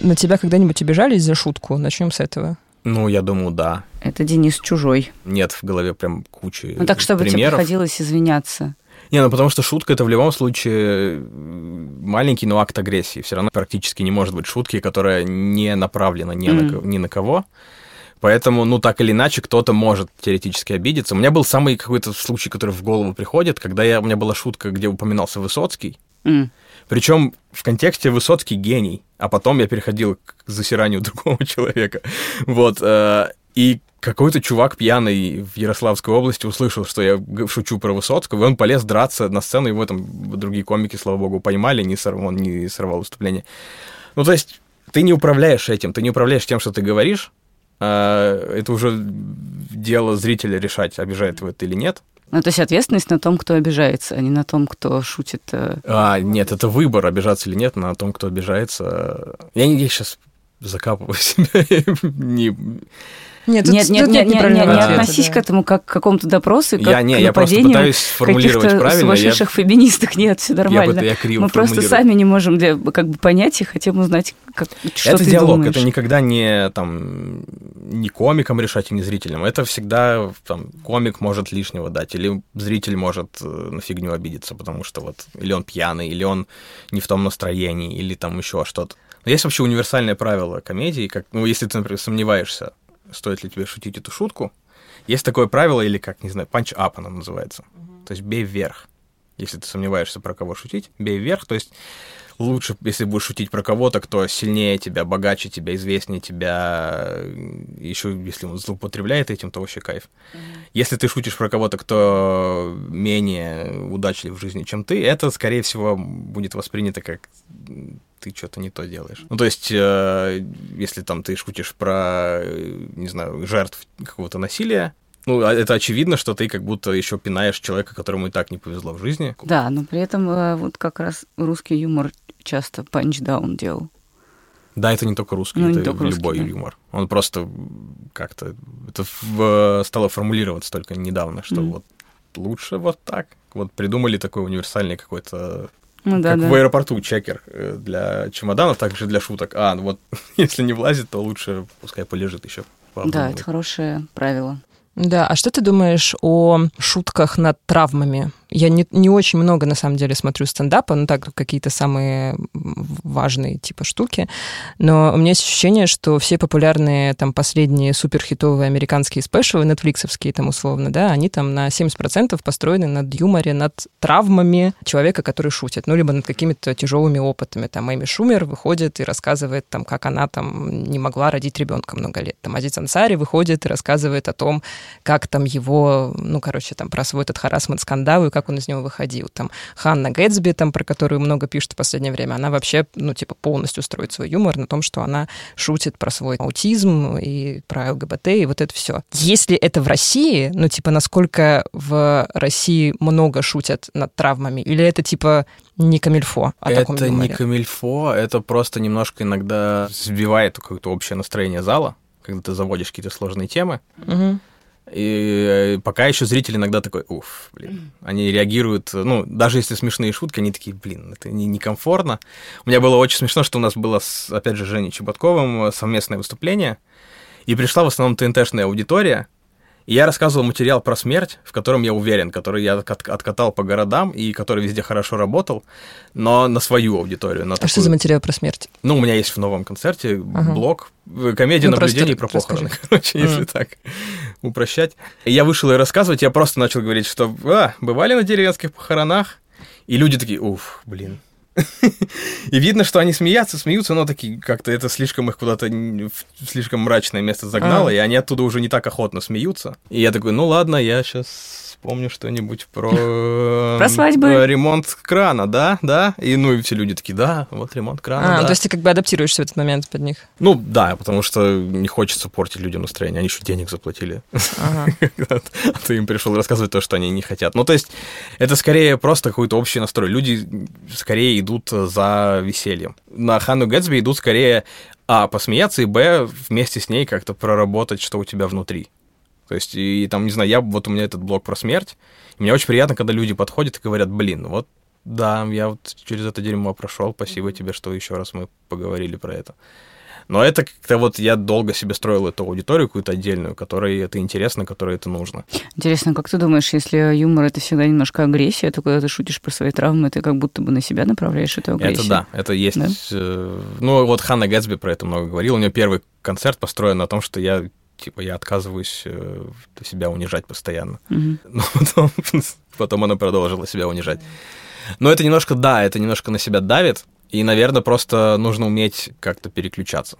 На тебя когда-нибудь обижались за шутку? Начнем с этого. Ну, я думаю, да. Это Денис чужой. Нет в голове прям кучи Ну так, чтобы тебе примеров. приходилось извиняться. Не, ну потому что шутка это в любом случае маленький, но акт агрессии. Все равно практически не может быть шутки, которая не направлена ни, на, Мгм. ко- ни на кого. Поэтому, ну, так или иначе, кто-то может теоретически обидеться. У меня был самый какой-то случай, который в голову приходит, когда я, у меня была шутка, где упоминался Высоцкий. М. Причем в контексте Высоцкий гений, а потом я переходил к засиранию другого человека. Вот. э, И какой-то чувак пьяный в Ярославской области услышал, что я шучу про Высоцкого, и он полез драться на сцену, его там другие комики, слава богу, поймали, не сорвал, он не сорвал выступление. Ну, то есть, ты не управляешь этим, ты не управляешь тем, что ты говоришь, а, это уже дело зрителя решать, обижает его это или нет. Ну, то есть ответственность на том, кто обижается, а не на том, кто шутит. э. А, нет, это выбор, обижаться или нет, на том, кто обижается. Я не сейчас закапываю себя. не... Нет, тут- Нет, нет, тут нет, нет, нет, не относись да. к этому как к какому-то допросу, и как Я не, к я просто нападению пытаюсь сформулировать каких-то правильно. Я, сумасшедших феминисток. Нет, все я, нормально. пыта- я криво Мы просто сами не можем для- как бы понять и хотим узнать, как, что это ты диалог, думаешь. это никогда не там не комикам решать и не зрителям. Это всегда там комик может лишнего дать, или зритель может э, на фигню обидеться, потому что вот или он пьяный, или он не в том настроении, или там еще что-то. Но есть вообще универсальное правило комедии, как, ну, если ты, например, сомневаешься, стоит ли тебе шутить эту шутку, есть такое правило, или как, не знаю, punch up оно называется. То есть бей вверх. Если ты сомневаешься, про кого шутить, бей вверх. То есть лучше, если будешь шутить про кого-то, кто сильнее тебя, богаче тебя, известнее тебя, еще если он злоупотребляет этим, то вообще кайф. Если ты шутишь про кого-то, кто менее удачлив в жизни, чем ты, это, скорее всего, будет воспринято как ты что-то не то делаешь. Ну, то есть, э, если там ты шутишь про, э, не знаю, жертв какого-то насилия, ну, а это очевидно, что ты как будто еще пинаешь человека, которому и так не повезло в жизни. Да, но при этом э, вот как раз русский юмор часто панчдаун делал. Да, это не только русский, Ну, не это только русский, любой да. юмор. Он просто как-то это в- стало формулироваться только недавно, что Мгм. вот лучше вот так. Вот придумали такой универсальный какой-то, Ну да, как да. в аэропорту чекер э, для чемоданов, также для шуток. А, ну вот если не влазит, то лучше пускай полежит еще. Да, это хорошее правило. Да, а что ты думаешь о шутках над травмами? Я не, не очень много, на самом деле, смотрю стендапа, ну так, какие-то самые важные типа штуки, но у меня есть ощущение, что все популярные там последние суперхитовые американские спешалы, нетфликсовские там условно, да, они там на 70% построены над юморе, над травмами человека, который шутит, ну, либо над какими-то тяжелыми опытами. Там Эми Шумер выходит и рассказывает, там, как она там не могла родить ребенка много лет. Там Азиз Ансари выходит и рассказывает о том, как там его, ну, короче, там про свой этот харасмент-скандал и как он из него выходил. Там Ханна Гэтсби, там, про которую много пишут в последнее время, она вообще, ну, типа, полностью строит свой юмор на том, что она шутит про свой аутизм и про ЛГБТ, и вот это все. Если это в России, ну, типа, насколько в России много шутят над травмами, или это, типа, не камильфо о таком это не камильфо, это просто немножко иногда сбивает какое-то общее настроение зала, когда ты заводишь какие-то сложные темы. Мгм. И э, пока еще зритель иногда такой, уф, блин. Они реагируют, ну, даже если смешные шутки, они такие, блин, это не- некомфортно. У меня было очень смешно, что у нас было, с, опять же, Женей Чеботковым э, совместное выступление, и пришла в основном ТНТшная аудитория, и я рассказывал материал про смерть, в котором я уверен, который я от- откатал по городам и который везде хорошо работал, но на свою аудиторию. На А что такую- за материал про смерть? ну, у меня есть в новом концерте Ага. блог, э, комедия Ну, наблюдений про расскажи. похороны, короче, если Мгм. так упрощать. И я вышел и рассказывать, я просто начал говорить, что а, бывали на деревенских похоронах, и люди такие, уф, блин, И видно, что они смеются, смеются, но такие как-то это слишком их куда-то в слишком мрачное место загнало, А. и они оттуда уже не так охотно смеются. И я такой, ну ладно, я сейчас вспомню что-нибудь про... Про свадьбы. э, Ремонт крана, да, да. И ну и все люди такие, да, вот ремонт крана, А, да. то есть ты как бы адаптируешься в этот момент под них. Ну да, потому что не хочется портить людям настроение, они еще денег заплатили. Ага. А ты им пришел рассказывать то, что они не хотят. Ну, то есть, это скорее просто какой-то общий настрой. Люди скорее идут за весельем. На Ханну Гэтсби идут скорее, а, посмеяться, и, б, вместе с ней как-то проработать, что у тебя внутри. То есть, и, там, не знаю, я, вот у меня этот блог про смерть, и мне очень приятно, когда люди подходят и говорят, блин, вот да, я вот через это дерьмо прошел, спасибо тебе, что еще раз мы поговорили про это. Но это как-то вот я долго себе строил эту аудиторию какую-то отдельную, которой это интересно, которой это нужно. Интересно, как ты думаешь, если юмор это всегда немножко агрессия, то когда ты шутишь про свои травмы, ты как будто бы на себя направляешь эту агрессию? Это да, это есть. Да? э, ну, вот Ханна Гэтсби про это много говорила. У нее первый концерт построен на том, что я типа я отказываюсь э, себя унижать постоянно. Мгм. Но потом, потом она продолжила себя унижать. Но это немножко, да, это немножко на себя давит. И, наверное, просто нужно уметь как-то переключаться.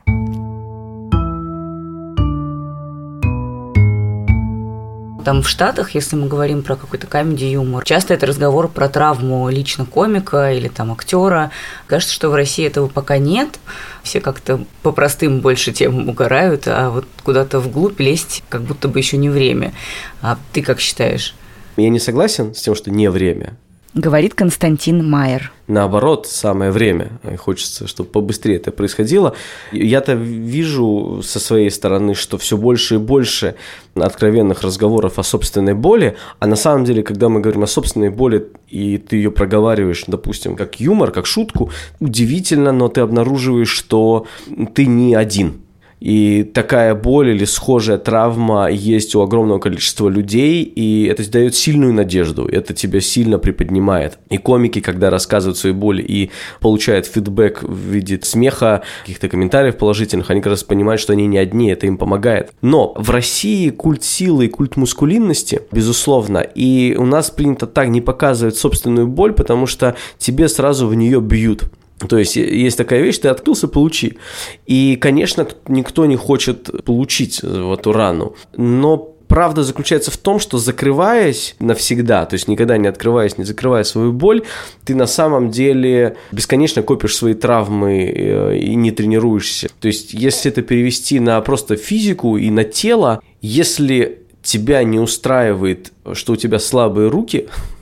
Там в Штатах, если мы говорим про какой-то комедий-юмор, часто это разговор про травму лично комика или там актера. Кажется, что в России этого пока нет. Все как-то по простым больше темам угорают, а вот куда-то вглубь лезть как будто бы еще не время. А ты как считаешь? Я не согласен с тем, что не время. Говорит Константин Майер. Наоборот, самое время. Хочется, чтобы побыстрее это происходило. Я-то вижу со своей стороны, что все больше и больше откровенных разговоров о собственной боли, а на самом деле, когда мы говорим о собственной боли, и ты ее проговариваешь, допустим, как юмор, как шутку, удивительно, но ты обнаруживаешь, что ты не один. И такая боль или схожая травма есть у огромного количества людей, и это дает сильную надежду, это тебя сильно приподнимает. И комики, когда рассказывают свои боли и получают фидбэк в виде смеха, каких-то комментариев положительных, они как раз понимают, что они не одни, это им помогает. Но в России культ силы и культ мускулинности, безусловно, и у нас принято так не показывать собственную боль, потому что тебе сразу в нее бьют. То есть есть такая вещь, ты открылся, получи. И, конечно, никто не хочет получить эту рану. Но правда заключается в том, что закрываясь навсегда, то есть никогда не открываясь, не закрывая свою боль, ты на самом деле бесконечно копишь свои травмы э, и не тренируешься. То есть если это перевести на просто физику и на тело, если тебя не устраивает, что у тебя слабые руки,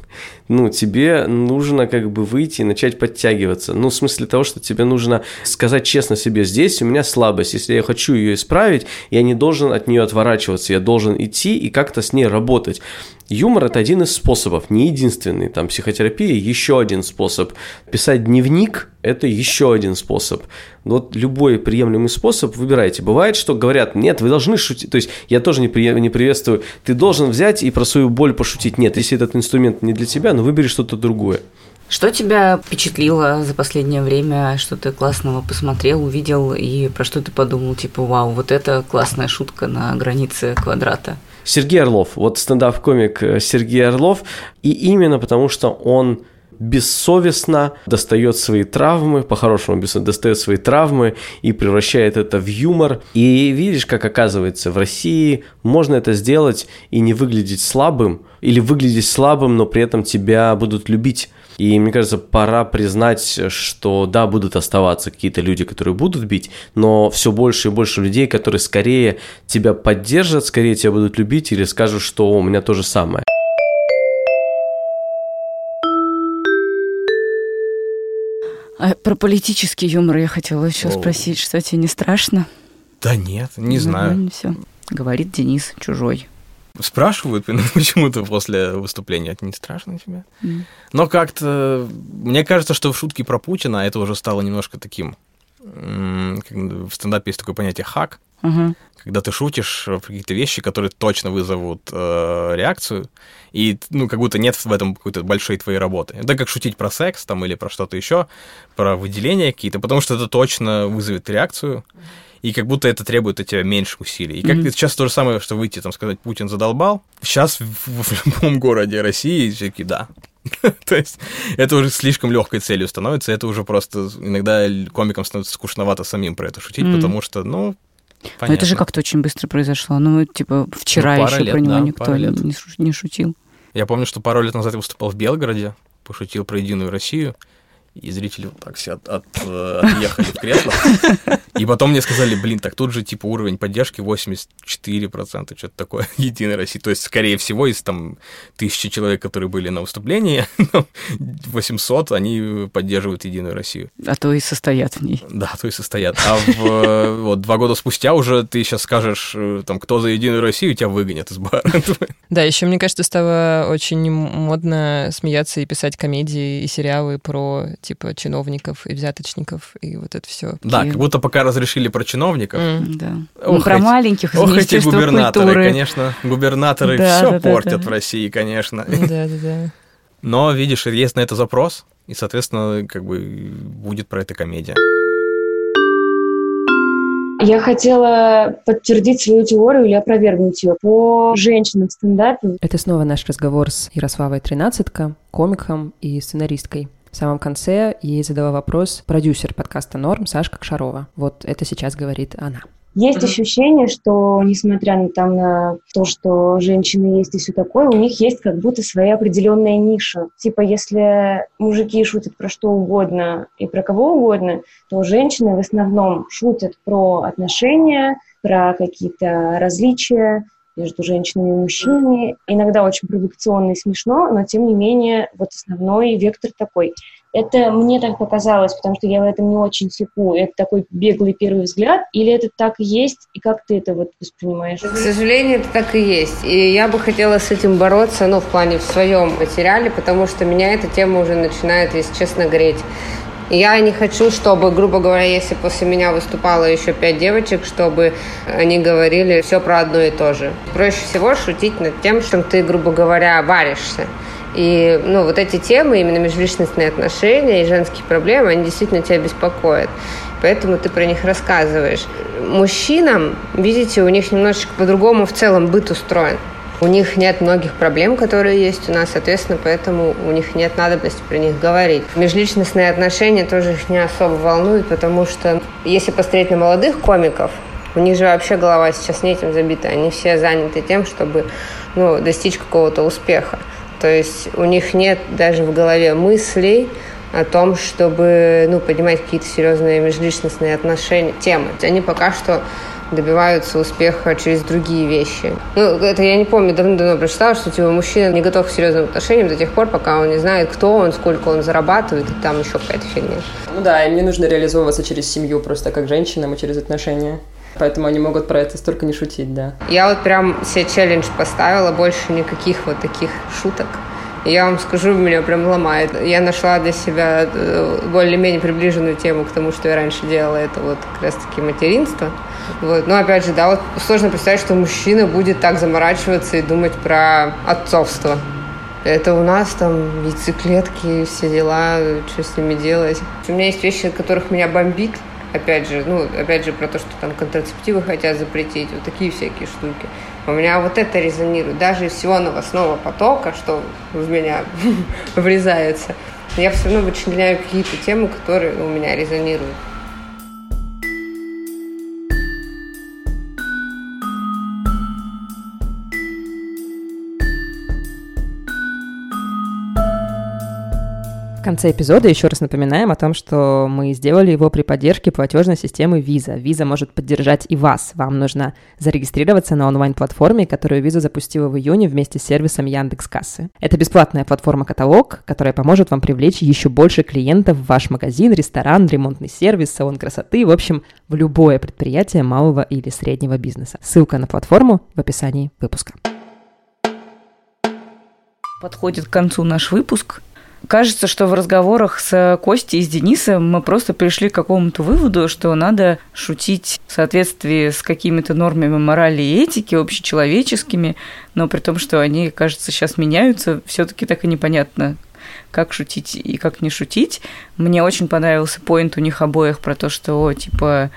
ну, тебе нужно как бы выйти и начать подтягиваться. Ну, в смысле того, что тебе нужно сказать честно себе, здесь у меня слабость, если я хочу ее исправить, я не должен от нее отворачиваться, я должен идти и как-то с ней работать. Юмор – это один из способов, не единственный. Там психотерапия – еще один способ. Писать дневник – это еще один способ. Вот любой приемлемый способ выбирайте. Бывает, что говорят, нет, вы должны шутить. То есть я тоже не, при... не приветствую. Ты должен взять и про свою боль пошутить. Нет, если этот инструмент не для тебя, ну выбери что-то другое. Что тебя впечатлило за последнее время? Что ты классного посмотрел, увидел и про что ты подумал? Типа, вау, вот это классная шутка на границе квадрата. Сергей Орлов. Вот стендап-комик э, Сергей Орлов. И именно потому, что он бессовестно достает свои травмы, по-хорошему достает свои травмы и превращает это в юмор. И видишь, как оказывается, в России можно это сделать и не выглядеть слабым, или выглядеть слабым, но при этом тебя будут любить. И мне кажется, пора признать, что да, будут оставаться какие-то люди, которые будут бить, но все больше и больше людей, которые скорее тебя поддержат, скорее тебя будут любить или скажут, что у меня то же самое. А про политический юмор я хотела еще О. спросить, что тебе не страшно? Да нет, не знаю. Все. Говорит Денис чужой. Спрашивают почему-то после выступления, это не страшно тебе? М. Но как-то, мне кажется, что в шутке про Путина это уже стало немножко таким, в стендапе есть такое понятие хак, Ага. когда ты шутишь про какие-то вещи, которые точно вызовут э, реакцию, и ну как будто нет в этом какой-то большой твоей работы. Это как шутить про секс там или про что-то еще, про выделения какие-то, потому что это точно вызовет реакцию, и как будто это требует от тебя меньше усилий. И как Мгм. сейчас то же самое, что выйти там сказать Путин задолбал. Сейчас в, в любом городе России все таки да. То есть это уже слишком легкой целью становится, это уже просто иногда комикам становится скучновато самим про это шутить, потому что, ну, Понятно. Но это же как-то очень быстро произошло. Ну, типа, вчера ну, еще лет, про него да, никто не, не шутил. Я помню, что пару лет назад я выступал в Белгороде, пошутил про Единую Россию и зрители вот так все от, от, э, отъехали в кресло. И потом мне сказали, блин, так тут же типа уровень поддержки 84%, что-то такое, Единой России. То есть, скорее всего, из там тысячи человек, которые были на выступлении, 800, они поддерживают Единую Россию. А то и состоят в ней. Да, то и состоят. А в, э, вот два года спустя уже ты сейчас скажешь, э, там, кто за Единую Россию, тебя выгонят из бара. Да, еще, мне кажется, стало очень модно смеяться и писать комедии и сериалы про типа чиновников и взяточников, и вот это все. Да, как будто пока разрешили про чиновников. Mm. Да. Ох, ну, про эти, маленьких Ох, эти губернаторы, культуры. конечно, губернаторы да, все да, портят да, да. в России, конечно. Да, да, да. Но, видишь, есть на это запрос, и, соответственно, как бы будет про это комедия. Я хотела подтвердить свою теорию или опровергнуть ее по женщинам в стендапе. Это снова наш разговор с Ярославой Тринадцатка, комиком и сценаристкой. В самом конце ей задала вопрос продюсер подкаста «Норм» Сашка Кшарова. Вот это сейчас говорит она. Есть ощущение, что, несмотря на, там, на то, что женщины есть и все такое, у них есть как будто своя определенная ниша. Типа, если мужики шутят про что угодно и про кого угодно, то женщины в основном шутят про отношения, про какие-то различия, между женщинами и мужчинами. Иногда очень провокационно и смешно, но тем не менее вот основной вектор такой. Это мне так показалось, потому что я в этом не очень секу. Это такой беглый первый взгляд, или это так и есть, и как ты это вот воспринимаешь? К сожалению, это так и есть. И я бы хотела с этим бороться, ну, в плане в своем материале, потому что меня эта тема уже начинает, если честно, греть. Я не хочу, чтобы, грубо говоря, если после меня выступало еще пять девочек, чтобы они говорили все про одно и то же. Проще всего шутить над тем, что ты, грубо говоря, варишься. И ну, вот эти темы, именно межличностные отношения и женские проблемы, они действительно тебя беспокоят. Поэтому ты про них рассказываешь. Мужчинам, видите, у них немножечко по-другому в целом быт устроен. У них нет многих проблем, которые есть у нас, соответственно, поэтому у них нет надобности про них говорить. Межличностные отношения тоже их не особо волнуют, потому что если посмотреть на молодых комиков, у них же вообще голова сейчас не этим забита. Они все заняты тем, чтобы ну, достичь какого-то успеха. То есть у них нет даже в голове мыслей о том, чтобы ну, поднимать какие-то серьезные межличностные отношения, темы. Они пока что добиваются успеха через другие вещи. Ну, это я не помню, давно-давно прочитала, что типа мужчина не готов к серьезным отношениям до тех пор, пока он не знает, кто он, сколько он зарабатывает, и там еще какая-то фигня. Ну да, им не нужно реализовываться через семью просто как женщинам и через отношения. Поэтому они могут про это столько не шутить, да. Я вот прям себе челлендж поставила, больше никаких вот таких шуток. Я вам скажу, меня прям ломает. Я нашла для себя э, более-менее приближенную тему к тому, что я раньше делала. Это вот как раз-таки материнство. Вот. Но опять же, да, вот сложно представить, что мужчина будет так заморачиваться и думать про отцовство. Это у нас там яйцеклетки, все дела, что с ними делать. У меня есть вещи, от которых меня бомбит. Опять же, ну, опять же, про то, что там контрацептивы хотят запретить, вот такие всякие штуки. У меня вот это резонирует. Даже из всего новостного потока, что в меня врезается, я все равно вычленяю какие-то темы, которые у меня резонируют. В конце эпизода еще раз напоминаем о том, что мы сделали его при поддержке платежной системы Visa. Visa может поддержать и вас. Вам нужно зарегистрироваться на онлайн-платформе, которую Visa запустила в июне вместе с сервисом Яндекс Кассы. Это бесплатная платформа-каталог, которая поможет вам привлечь еще больше клиентов в ваш магазин, ресторан, ремонтный сервис, салон красоты, в общем, в любое предприятие малого или среднего бизнеса. Ссылка на платформу в описании выпуска. Подходит к концу наш выпуск. Кажется, что в разговорах с Костей и с Денисом мы просто пришли к какому-то выводу, что надо шутить в соответствии с какими-то нормами морали и этики общечеловеческими, но при том, что они, кажется, сейчас меняются, все таки так и непонятно, как шутить и как не шутить. Мне очень понравился поинт у них обоих про то, что, типа,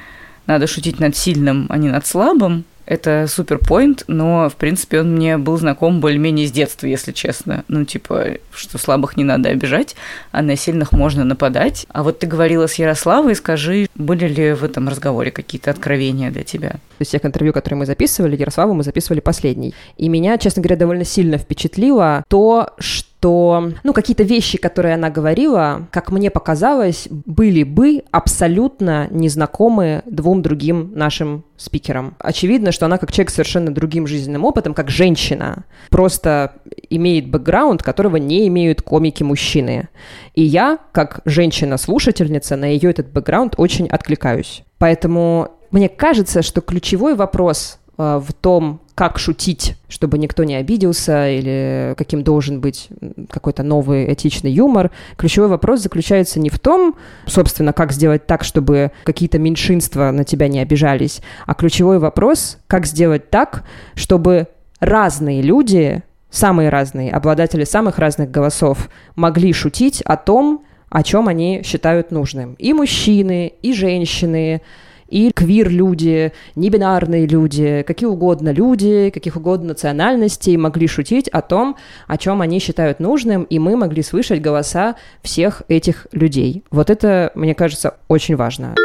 надо шутить над сильным, а не над слабым. Это супер поинт, но, в принципе, он мне был знаком более-менее с детства, если честно. Ну, типа, что слабых не надо обижать, а на сильных можно нападать. А вот ты говорила с Ярославой, скажи, были ли в этом разговоре какие-то откровения для тебя? Есть тех интервью, которые мы записывали, Ярославу мы записывали последний. И меня, честно говоря, довольно сильно впечатлило то, что что, ну, какие-то вещи, которые она говорила, как мне показалось, были бы абсолютно незнакомы двум другим нашим спикерам. Очевидно, что она как человек с совершенно другим жизненным опытом, как женщина, просто имеет бэкграунд, которого не имеют комики-мужчины. И я, как женщина-слушательница, на ее этот бэкграунд очень откликаюсь. Поэтому мне кажется, что ключевой вопрос э, в том, как шутить, чтобы никто не обиделся, или каким должен быть какой-то новый этичный юмор. Ключевой вопрос заключается не в том, собственно, как сделать так, чтобы какие-то меньшинства на тебя не обижались, а ключевой вопрос, как сделать так, чтобы разные люди, самые разные, обладатели самых разных голосов, могли шутить о том, о чем они считают нужным. И мужчины, и женщины, и квир-люди, небинарные люди, какие угодно люди, каких угодно национальностей могли шутить о том, о чем они считают нужным, и мы могли слышать голоса всех этих людей. Вот это, мне кажется, очень важно.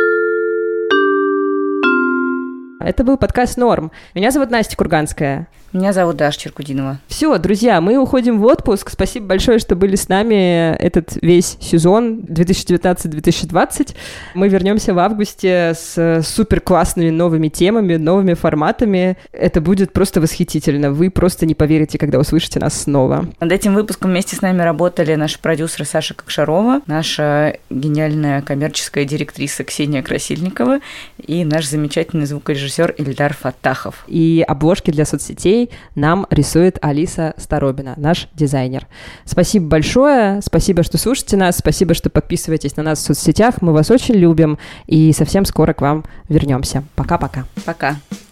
Это был подкаст «Норм». Меня зовут Настя Курганская. Меня зовут Даша Черкудинова. Все, друзья, мы уходим в отпуск. Спасибо большое, что были с нами этот весь сезон 2019-2020. Мы вернемся в августе с супер классными новыми темами, новыми форматами. Это будет просто восхитительно. Вы просто не поверите, когда услышите нас снова. Над этим выпуском вместе с нами работали наши продюсеры Саша Кокшарова, наша гениальная коммерческая директриса Ксения Красильникова и наш замечательный звукорежиссер Ильдар Фатахов. И обложки для соцсетей нам рисует Алиса Старобина, наш дизайнер. Спасибо большое, спасибо, что слушаете нас, спасибо, что подписываетесь на нас в соцсетях, мы вас очень любим и совсем скоро к вам вернемся. Пока-пока. Пока. -пока. Пока.